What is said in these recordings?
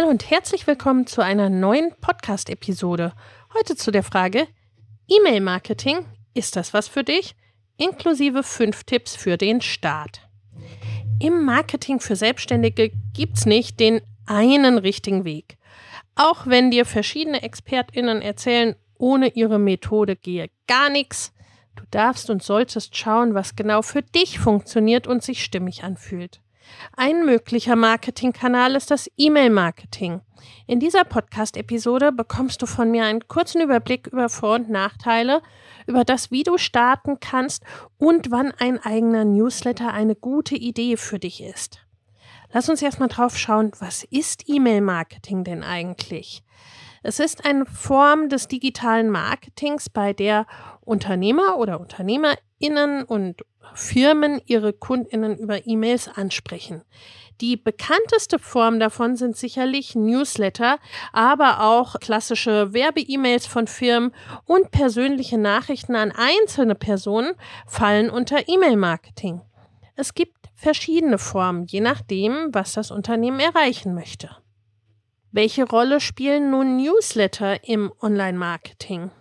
Hallo und herzlich willkommen zu einer neuen Podcast-Episode. Heute zu der Frage: E-Mail-Marketing, ist das was für dich? Inklusive fünf Tipps für den Start. Im Marketing für Selbstständige gibt es nicht den einen richtigen Weg. Auch wenn dir verschiedene ExpertInnen erzählen, ohne ihre Methode gehe gar nichts, du darfst und solltest schauen, was genau für dich funktioniert und sich stimmig anfühlt. Ein möglicher Marketingkanal ist das E-Mail-Marketing. In dieser Podcast-Episode bekommst du von mir einen kurzen Überblick über Vor- und Nachteile, über das, wie du starten kannst und wann ein eigener Newsletter eine gute Idee für dich ist. Lass uns erstmal drauf schauen, was ist E-Mail-Marketing denn eigentlich? Es ist eine Form des digitalen Marketings, bei der Unternehmer oder Unternehmerinnen und Firmen ihre Kundinnen über E-Mails ansprechen. Die bekannteste Form davon sind sicherlich Newsletter, aber auch klassische Werbe-E-Mails von Firmen und persönliche Nachrichten an einzelne Personen fallen unter E-Mail-Marketing. Es gibt verschiedene Formen, je nachdem, was das Unternehmen erreichen möchte. Welche Rolle spielen nun Newsletter im Online-Marketing?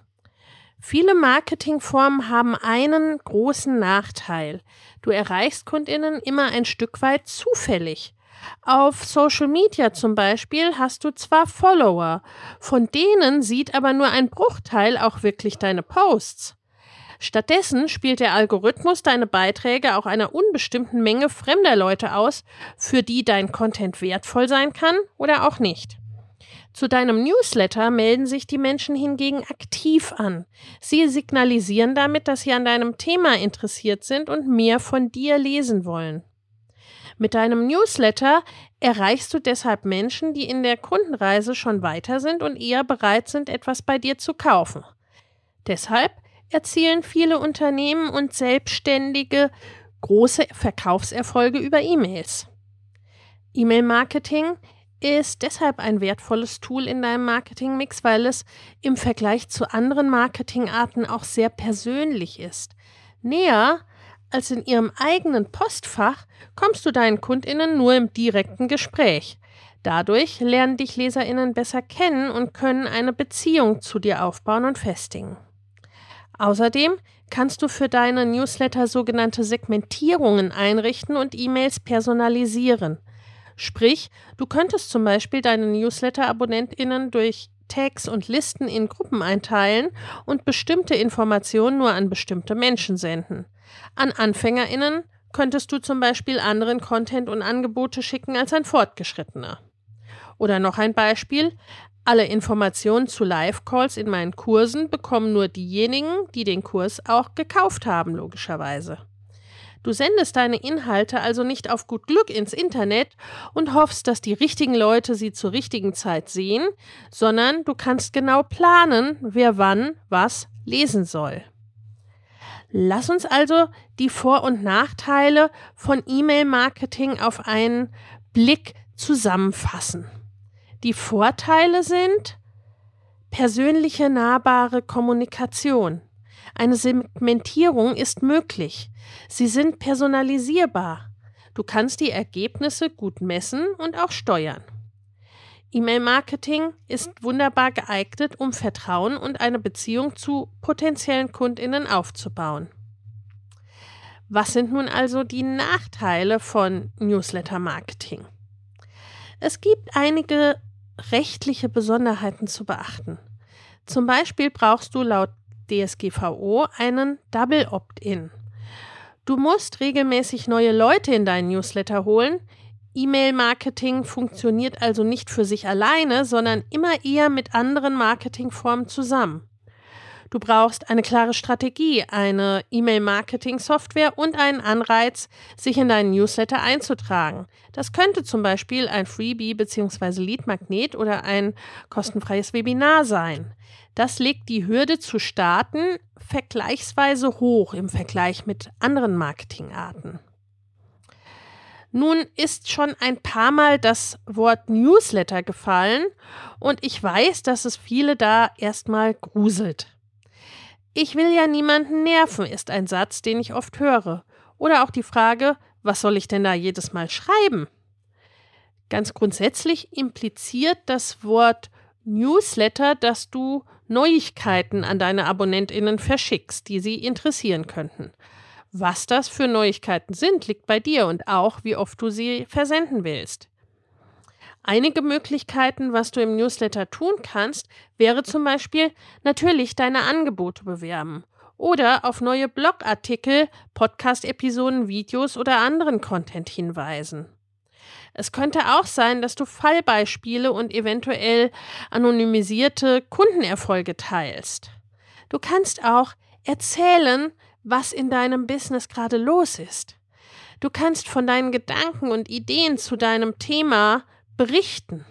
Viele Marketingformen haben einen großen Nachteil. Du erreichst Kundinnen immer ein Stück weit zufällig. Auf Social Media zum Beispiel hast du zwar Follower, von denen sieht aber nur ein Bruchteil auch wirklich deine Posts. Stattdessen spielt der Algorithmus deine Beiträge auch einer unbestimmten Menge fremder Leute aus, für die dein Content wertvoll sein kann oder auch nicht. Zu deinem Newsletter melden sich die Menschen hingegen aktiv an. Sie signalisieren damit, dass sie an deinem Thema interessiert sind und mehr von dir lesen wollen. Mit deinem Newsletter erreichst du deshalb Menschen, die in der Kundenreise schon weiter sind und eher bereit sind, etwas bei dir zu kaufen. Deshalb erzielen viele Unternehmen und Selbstständige große Verkaufserfolge über E-Mails. E-Mail-Marketing ist deshalb ein wertvolles Tool in deinem Marketingmix, weil es im Vergleich zu anderen Marketingarten auch sehr persönlich ist. Näher als in ihrem eigenen Postfach kommst du deinen Kundinnen nur im direkten Gespräch. Dadurch lernen dich Leserinnen besser kennen und können eine Beziehung zu dir aufbauen und festigen. Außerdem kannst du für deine Newsletter sogenannte Segmentierungen einrichten und E-Mails personalisieren. Sprich, du könntest zum Beispiel deine Newsletter-AbonnentInnen durch Tags und Listen in Gruppen einteilen und bestimmte Informationen nur an bestimmte Menschen senden. An AnfängerInnen könntest du zum Beispiel anderen Content und Angebote schicken als ein Fortgeschrittener. Oder noch ein Beispiel. Alle Informationen zu Live-Calls in meinen Kursen bekommen nur diejenigen, die den Kurs auch gekauft haben, logischerweise. Du sendest deine Inhalte also nicht auf gut Glück ins Internet und hoffst, dass die richtigen Leute sie zur richtigen Zeit sehen, sondern du kannst genau planen, wer wann was lesen soll. Lass uns also die Vor- und Nachteile von E-Mail-Marketing auf einen Blick zusammenfassen. Die Vorteile sind persönliche, nahbare Kommunikation. Eine Segmentierung ist möglich. Sie sind personalisierbar. Du kannst die Ergebnisse gut messen und auch steuern. E-Mail-Marketing ist wunderbar geeignet, um Vertrauen und eine Beziehung zu potenziellen Kundinnen aufzubauen. Was sind nun also die Nachteile von Newsletter-Marketing? Es gibt einige rechtliche Besonderheiten zu beachten. Zum Beispiel brauchst du laut DSGVO einen Double Opt-in. Du musst regelmäßig neue Leute in deinen Newsletter holen. E-Mail-Marketing funktioniert also nicht für sich alleine, sondern immer eher mit anderen Marketingformen zusammen. Du brauchst eine klare Strategie, eine E-Mail-Marketing-Software und einen Anreiz, sich in deinen Newsletter einzutragen. Das könnte zum Beispiel ein Freebie bzw. Lead-Magnet oder ein kostenfreies Webinar sein. Das legt die Hürde zu starten vergleichsweise hoch im Vergleich mit anderen Marketingarten. Nun ist schon ein paar Mal das Wort Newsletter gefallen und ich weiß, dass es viele da erstmal gruselt. Ich will ja niemanden nerven, ist ein Satz, den ich oft höre. Oder auch die Frage, was soll ich denn da jedes Mal schreiben? Ganz grundsätzlich impliziert das Wort Newsletter, dass du Neuigkeiten an deine Abonnentinnen verschickst, die sie interessieren könnten. Was das für Neuigkeiten sind, liegt bei dir und auch, wie oft du sie versenden willst. Einige Möglichkeiten, was du im Newsletter tun kannst, wäre zum Beispiel natürlich deine Angebote bewerben oder auf neue Blogartikel, Podcast-Episoden, Videos oder anderen Content hinweisen. Es könnte auch sein, dass du Fallbeispiele und eventuell anonymisierte Kundenerfolge teilst. Du kannst auch erzählen, was in deinem Business gerade los ist. Du kannst von deinen Gedanken und Ideen zu deinem Thema berichten.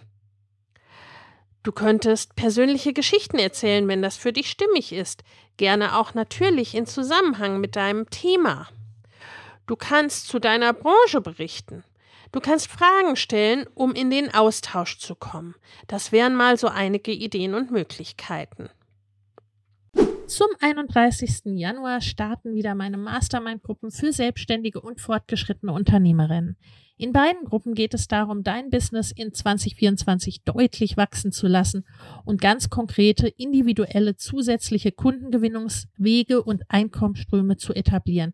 Du könntest persönliche Geschichten erzählen, wenn das für dich stimmig ist, gerne auch natürlich in Zusammenhang mit deinem Thema. Du kannst zu deiner Branche berichten. Du kannst Fragen stellen, um in den Austausch zu kommen. Das wären mal so einige Ideen und Möglichkeiten. Zum 31. Januar starten wieder meine Mastermind-Gruppen für selbstständige und fortgeschrittene Unternehmerinnen. In beiden Gruppen geht es darum, dein Business in 2024 deutlich wachsen zu lassen und ganz konkrete, individuelle, zusätzliche Kundengewinnungswege und Einkommensströme zu etablieren,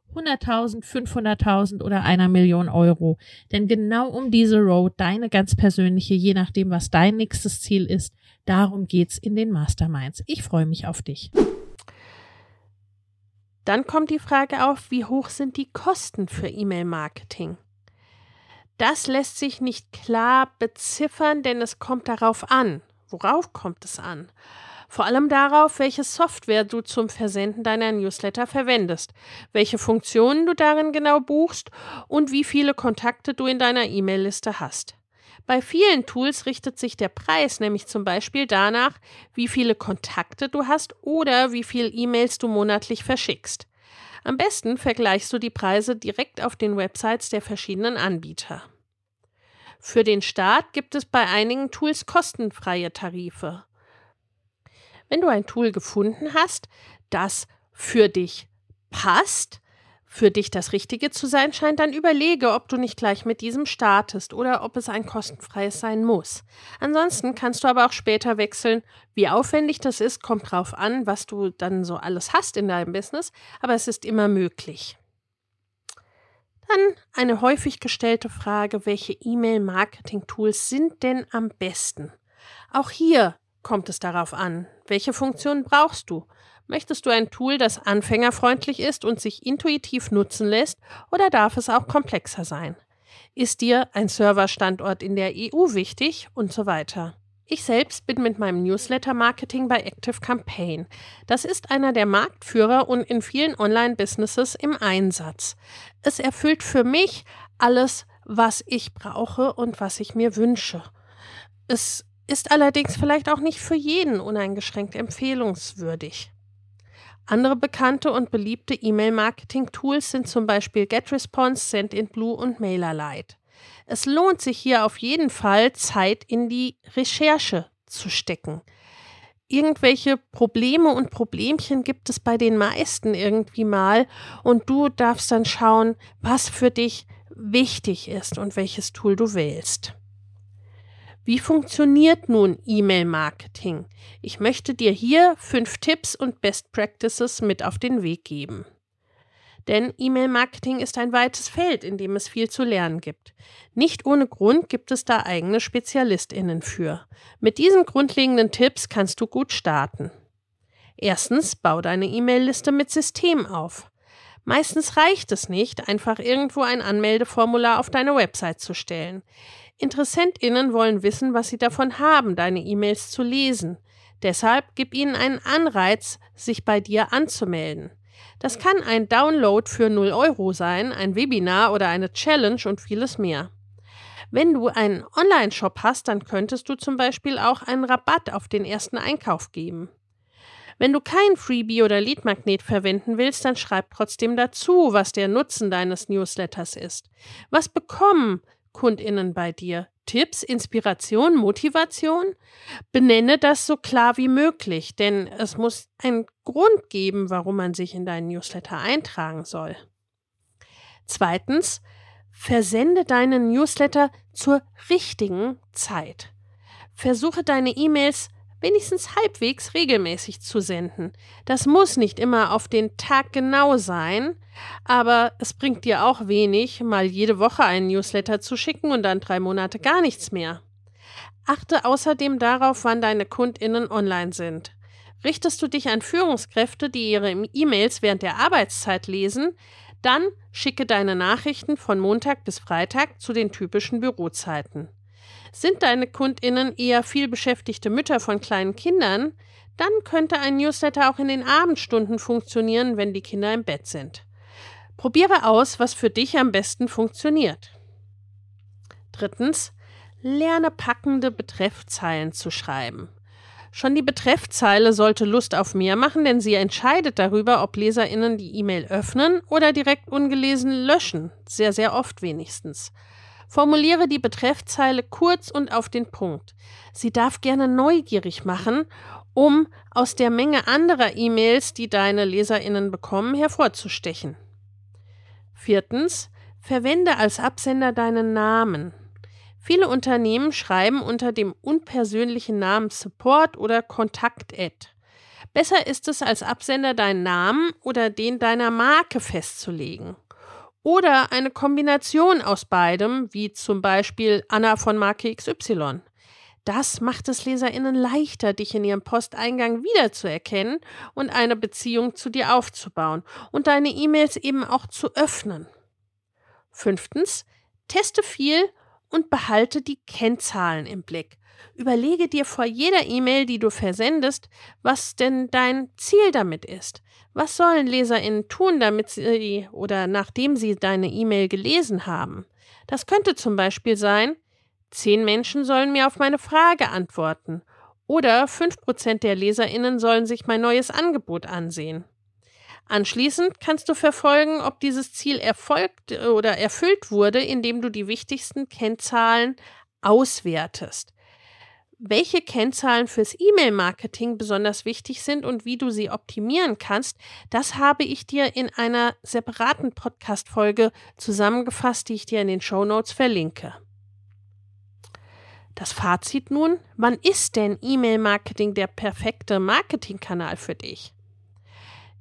100.000, 500.000 oder einer Million Euro. Denn genau um diese Road, deine ganz persönliche, je nachdem, was dein nächstes Ziel ist, darum geht's in den Masterminds. Ich freue mich auf dich. Dann kommt die Frage auf, wie hoch sind die Kosten für E-Mail-Marketing? Das lässt sich nicht klar beziffern, denn es kommt darauf an. Worauf kommt es an? Vor allem darauf, welche Software du zum Versenden deiner Newsletter verwendest, welche Funktionen du darin genau buchst und wie viele Kontakte du in deiner E-Mail-Liste hast. Bei vielen Tools richtet sich der Preis nämlich zum Beispiel danach, wie viele Kontakte du hast oder wie viele E-Mails du monatlich verschickst. Am besten vergleichst du die Preise direkt auf den Websites der verschiedenen Anbieter. Für den Start gibt es bei einigen Tools kostenfreie Tarife. Wenn du ein Tool gefunden hast, das für dich passt, für dich das Richtige zu sein scheint, dann überlege, ob du nicht gleich mit diesem startest oder ob es ein kostenfreies sein muss. Ansonsten kannst du aber auch später wechseln. Wie aufwendig das ist, kommt drauf an, was du dann so alles hast in deinem Business, aber es ist immer möglich. Dann eine häufig gestellte Frage, welche E-Mail-Marketing-Tools sind denn am besten? Auch hier kommt es darauf an, welche Funktionen brauchst du? Möchtest du ein Tool, das anfängerfreundlich ist und sich intuitiv nutzen lässt, oder darf es auch komplexer sein? Ist dir ein Serverstandort in der EU wichtig und so weiter? Ich selbst bin mit meinem Newsletter-Marketing bei Active Campaign. Das ist einer der Marktführer und in vielen Online-Businesses im Einsatz. Es erfüllt für mich alles, was ich brauche und was ich mir wünsche. Es ist allerdings vielleicht auch nicht für jeden uneingeschränkt empfehlungswürdig. Andere bekannte und beliebte E-Mail-Marketing-Tools sind zum Beispiel GetResponse, SendInBlue und MailerLite. Es lohnt sich hier auf jeden Fall Zeit in die Recherche zu stecken. Irgendwelche Probleme und Problemchen gibt es bei den meisten irgendwie mal und du darfst dann schauen, was für dich wichtig ist und welches Tool du wählst. Wie funktioniert nun E-Mail-Marketing? Ich möchte dir hier fünf Tipps und Best Practices mit auf den Weg geben. Denn E-Mail-Marketing ist ein weites Feld, in dem es viel zu lernen gibt. Nicht ohne Grund gibt es da eigene SpezialistInnen für. Mit diesen grundlegenden Tipps kannst du gut starten. Erstens, bau deine E-Mail-Liste mit System auf. Meistens reicht es nicht, einfach irgendwo ein Anmeldeformular auf deine Website zu stellen. InteressentInnen wollen wissen, was sie davon haben, deine E-Mails zu lesen. Deshalb gib ihnen einen Anreiz, sich bei dir anzumelden. Das kann ein Download für 0 Euro sein, ein Webinar oder eine Challenge und vieles mehr. Wenn du einen Online-Shop hast, dann könntest du zum Beispiel auch einen Rabatt auf den ersten Einkauf geben. Wenn du kein Freebie oder Leadmagnet verwenden willst, dann schreib trotzdem dazu, was der Nutzen deines Newsletters ist. Was bekommen KundInnen bei dir? Tipps, Inspiration, Motivation? Benenne das so klar wie möglich, denn es muss einen Grund geben, warum man sich in deinen Newsletter eintragen soll. Zweitens, versende deinen Newsletter zur richtigen Zeit. Versuche deine E-Mails wenigstens halbwegs regelmäßig zu senden. Das muss nicht immer auf den Tag genau sein, aber es bringt dir auch wenig, mal jede Woche einen Newsletter zu schicken und dann drei Monate gar nichts mehr. Achte außerdem darauf, wann deine KundInnen online sind. Richtest du dich an Führungskräfte, die ihre E-Mails während der Arbeitszeit lesen, dann schicke deine Nachrichten von Montag bis Freitag zu den typischen Bürozeiten. Sind deine KundInnen eher viel beschäftigte Mütter von kleinen Kindern, dann könnte ein Newsletter auch in den Abendstunden funktionieren, wenn die Kinder im Bett sind. Probiere aus, was für dich am besten funktioniert. Drittens, lerne packende Betreffzeilen zu schreiben. Schon die Betreffzeile sollte Lust auf mehr machen, denn sie entscheidet darüber, ob LeserInnen die E-Mail öffnen oder direkt ungelesen löschen. Sehr, sehr oft wenigstens. Formuliere die Betreffzeile kurz und auf den Punkt. Sie darf gerne neugierig machen, um aus der Menge anderer E-Mails, die deine Leserinnen bekommen, hervorzustechen. Viertens, verwende als Absender deinen Namen. Viele Unternehmen schreiben unter dem unpersönlichen Namen Support oder Kontakt-Ad. Besser ist es, als Absender deinen Namen oder den deiner Marke festzulegen. Oder eine Kombination aus beidem, wie zum Beispiel Anna von Marke XY. Das macht es LeserInnen leichter, dich in ihrem Posteingang wiederzuerkennen und eine Beziehung zu dir aufzubauen und deine E-Mails eben auch zu öffnen. Fünftens, teste viel und behalte die Kennzahlen im Blick. Überlege dir vor jeder E-Mail, die du versendest, was denn dein Ziel damit ist. Was sollen LeserInnen tun, damit sie oder nachdem sie deine E-Mail gelesen haben? Das könnte zum Beispiel sein, zehn Menschen sollen mir auf meine Frage antworten oder fünf Prozent der LeserInnen sollen sich mein neues Angebot ansehen. Anschließend kannst du verfolgen, ob dieses Ziel erfolgt oder erfüllt wurde, indem du die wichtigsten Kennzahlen auswertest welche Kennzahlen fürs E-Mail-Marketing besonders wichtig sind und wie du sie optimieren kannst, das habe ich dir in einer separaten Podcast-Folge zusammengefasst, die ich dir in den Show Notes verlinke. Das Fazit nun, wann ist denn E-Mail-Marketing der perfekte Marketingkanal für dich?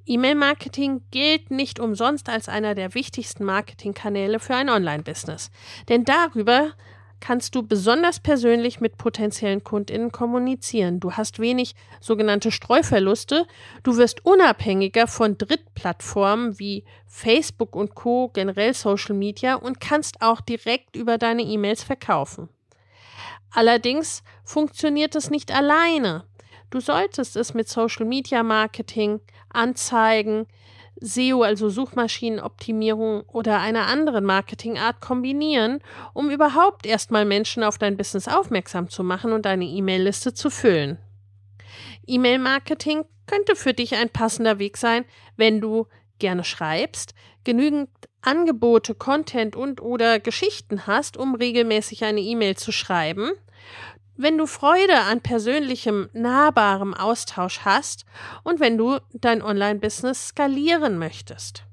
E-Mail-Marketing gilt nicht umsonst als einer der wichtigsten Marketingkanäle für ein Online-Business. Denn darüber kannst du besonders persönlich mit potenziellen KundInnen kommunizieren. Du hast wenig sogenannte Streuverluste. Du wirst unabhängiger von Drittplattformen wie Facebook und Co., generell Social Media und kannst auch direkt über deine E-Mails verkaufen. Allerdings funktioniert es nicht alleine. Du solltest es mit Social Media Marketing, Anzeigen, SEO, also Suchmaschinenoptimierung oder einer anderen Marketingart kombinieren, um überhaupt erstmal Menschen auf dein Business aufmerksam zu machen und deine E-Mail-Liste zu füllen. E-Mail-Marketing könnte für dich ein passender Weg sein, wenn du gerne schreibst, genügend Angebote, Content und oder Geschichten hast, um regelmäßig eine E-Mail zu schreiben. Wenn du Freude an persönlichem, nahbarem Austausch hast und wenn du dein Online-Business skalieren möchtest.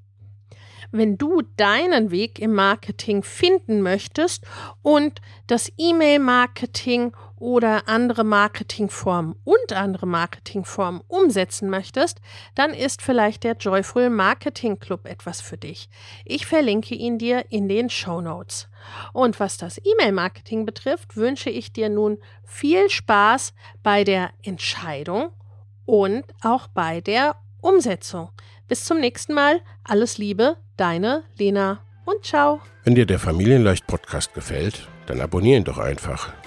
Wenn du deinen Weg im Marketing finden möchtest und das E-Mail-Marketing oder andere Marketingformen und andere Marketingformen umsetzen möchtest, dann ist vielleicht der Joyful Marketing Club etwas für dich. Ich verlinke ihn dir in den Show Notes. Und was das E-Mail-Marketing betrifft, wünsche ich dir nun viel Spaß bei der Entscheidung und auch bei der Umsetzung. Bis zum nächsten Mal. Alles Liebe, deine Lena und ciao. Wenn dir der Familienleicht Podcast gefällt, dann abonnier ihn doch einfach